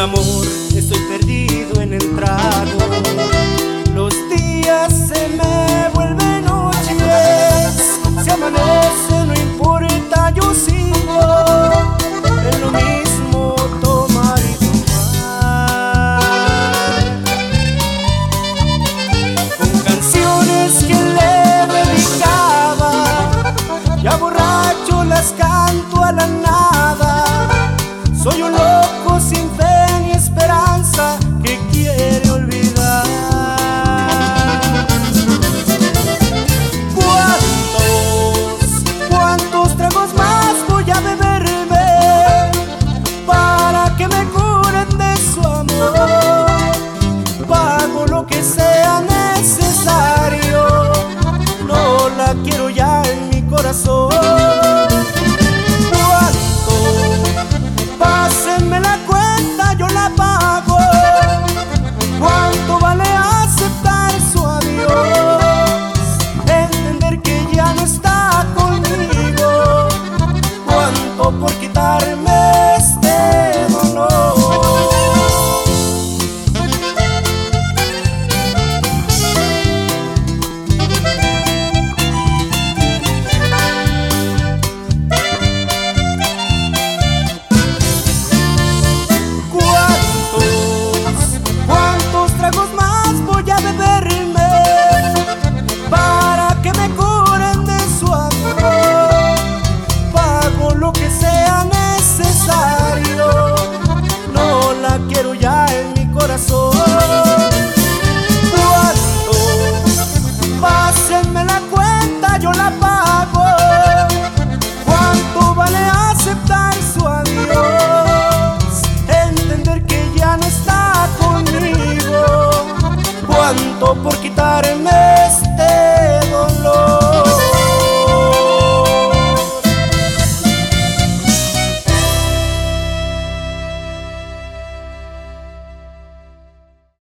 Estoy perdido en el trago. Los días se me vuelven noches. Si amanece, no importa, yo sigo. En lo mismo tomar y tomar. Con canciones que le dedicaba. Ya borracho las canto a la nada. bola. everybody knows.